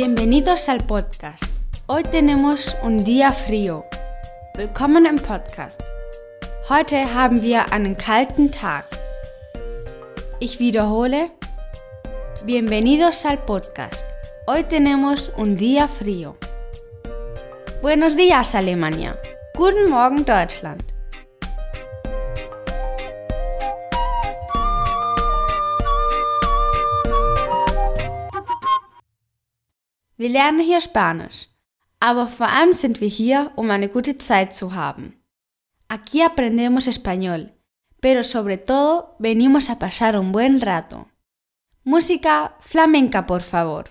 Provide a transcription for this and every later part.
Bienvenidos al podcast. Hoy tenemos un día frío. Willkommen im Podcast. Heute haben wir einen kalten Tag. Ich wiederhole. Bienvenidos al podcast. Hoy tenemos un día frío. Buenos días Alemania. Guten Morgen Deutschland. Wir lernen hier Spanisch, aber vor allem sind wir hier, um eine gute Zeit zu haben. Aquí aprendemos español, pero sobre todo venimos a pasar un buen rato. Música flamenca, por favor.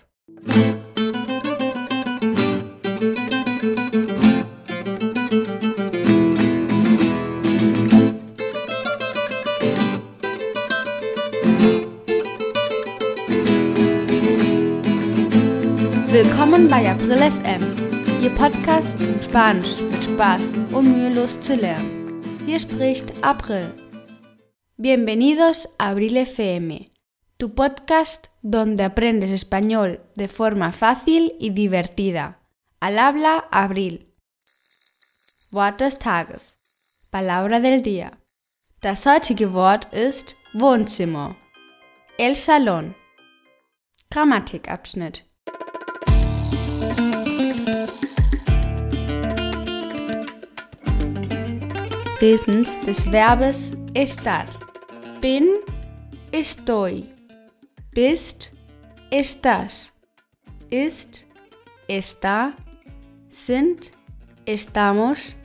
Willkommen bei April FM, Ihr Podcast zum Spanisch mit Spaß und mühelos zu lernen. Hier spricht April. Bienvenidos a Abril FM, tu podcast donde aprendes español de forma fácil y divertida. Al habla Abril. Wort des Tages. Palabra del día. Das heutige Wort ist Wohnzimmer. El Salón. Grammatikabschnitt. Wesens des Verbes estar. Bin, estoy. Bist, estás. Ist, está. Sind, estamos.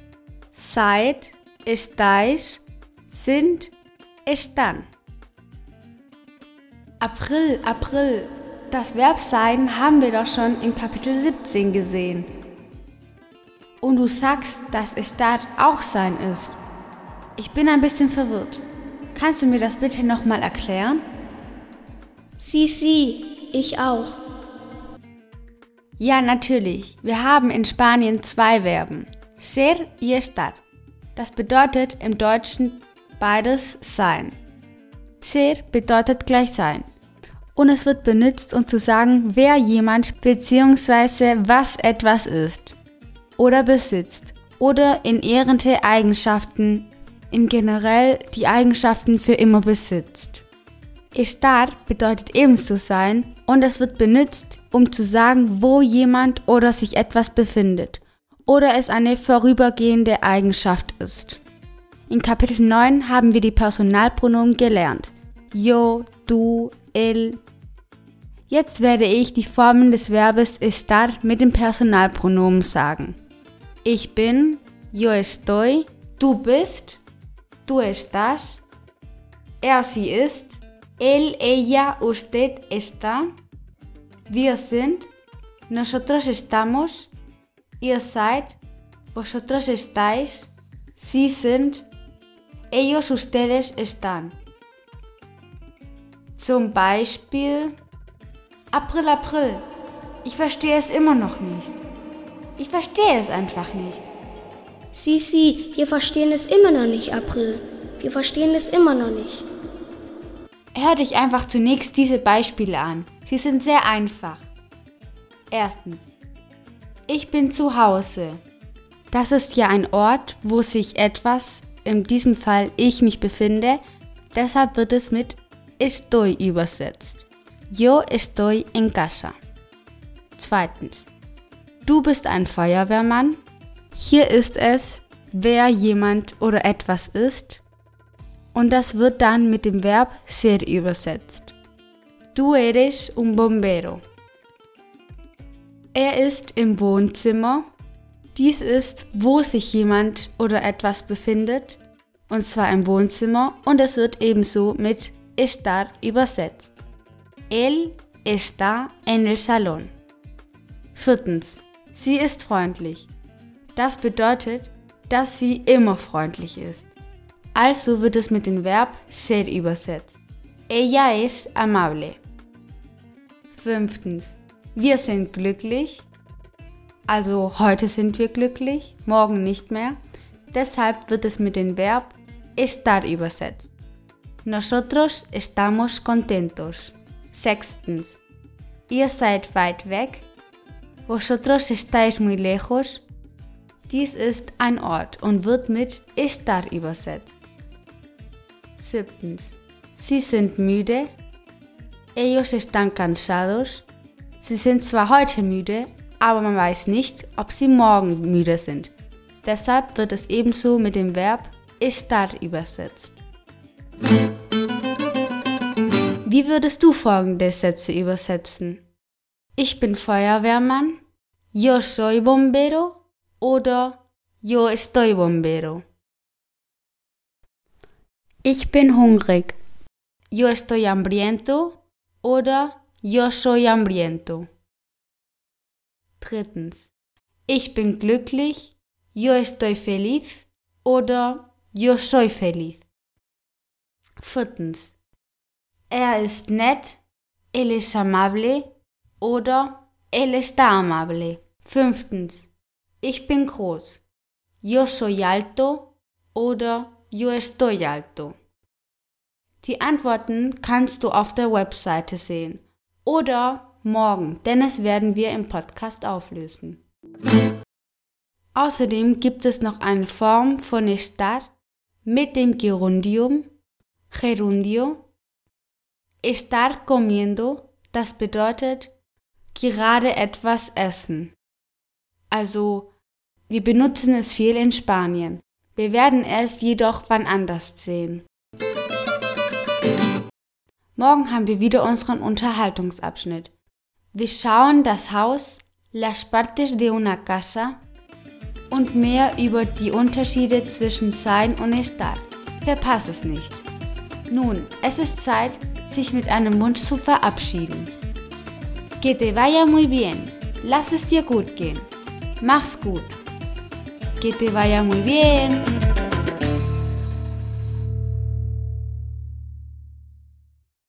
Seid, estáis. Sind, están. April, April. Das Verb sein haben wir doch schon in Kapitel 17 gesehen. Und du sagst, dass estar auch sein ist. Ich bin ein bisschen verwirrt. Kannst du mir das bitte nochmal erklären? Sie, sie, ich auch. Ja, natürlich. Wir haben in Spanien zwei Verben. Ser y estar. Das bedeutet im Deutschen beides sein. Ser bedeutet gleich sein. Und es wird benutzt, um zu sagen, wer jemand bzw. was etwas ist oder besitzt oder in ehrende Eigenschaften in generell die Eigenschaften für immer besitzt. Estar bedeutet ebenso sein und es wird benutzt, um zu sagen, wo jemand oder sich etwas befindet oder es eine vorübergehende Eigenschaft ist. In Kapitel 9 haben wir die Personalpronomen gelernt. Yo, du, él. Jetzt werde ich die Formen des Verbes estar mit dem Personalpronomen sagen. Ich bin, yo estoy, du bist, tú estás, er sie ist, él, ella, usted está, wir sind, nosotros estamos, ihr seid, vosotros estáis, sie sind, ellos, ustedes están. Zum Beispiel April, April. Ich verstehe es immer noch nicht. Ich verstehe es einfach nicht. Sie, sie, wir verstehen es immer noch nicht, April. Wir verstehen es immer noch nicht. Hört euch einfach zunächst diese Beispiele an. Sie sind sehr einfach. Erstens. Ich bin zu Hause. Das ist ja ein Ort, wo sich etwas, in diesem Fall ich mich befinde, deshalb wird es mit estoy übersetzt. Yo estoy en casa. Zweitens. Du bist ein Feuerwehrmann. Hier ist es, wer jemand oder etwas ist. Und das wird dann mit dem Verb ser übersetzt. Du eres un bombero. Er ist im Wohnzimmer. Dies ist, wo sich jemand oder etwas befindet. Und zwar im Wohnzimmer. Und es wird ebenso mit estar übersetzt. Él está en el salón. Viertens. Sie ist freundlich. Das bedeutet, dass sie immer freundlich ist. Also wird es mit dem Verb ser übersetzt. Ella es amable. Fünftens. Wir sind glücklich. Also heute sind wir glücklich, morgen nicht mehr. Deshalb wird es mit dem Verb estar übersetzt. Nosotros estamos contentos. Sechstens. Ihr seid weit weg. Vosotros estáis muy lejos. Dies ist ein Ort und wird mit estar übersetzt. Siebtens. Sie sind müde. Ellos están cansados. Sie sind zwar heute müde, aber man weiß nicht, ob sie morgen müde sind. Deshalb wird es ebenso mit dem Verb estar übersetzt. Wie würdest du folgende Sätze übersetzen? Ich bin Feuerwehrmann, yo soy bombero oder yo estoy bombero. Ich bin hungrig, yo estoy hambriento oder yo soy hambriento. Drittens. Ich bin glücklich, yo estoy feliz oder yo soy feliz. Viertens. Er ist nett, él es amable oder él está amable. Fünftens. Ich bin groß. Yo soy alto oder yo estoy alto. Die Antworten kannst du auf der Webseite sehen oder morgen, denn es werden wir im Podcast auflösen. Außerdem gibt es noch eine Form von estar mit dem Gerundium, gerundio, estar comiendo, das bedeutet gerade etwas essen. Also, wir benutzen es viel in Spanien. Wir werden es jedoch wann anders sehen. Morgen haben wir wieder unseren Unterhaltungsabschnitt. Wir schauen das Haus, las partes de una casa und mehr über die Unterschiede zwischen sein und estar. Verpass es nicht. Nun, es ist Zeit, sich mit einem Wunsch zu verabschieden. Que te vaya muy bien. Lass es dir gut gehen. Mach's gut. Que te vaya muy bien.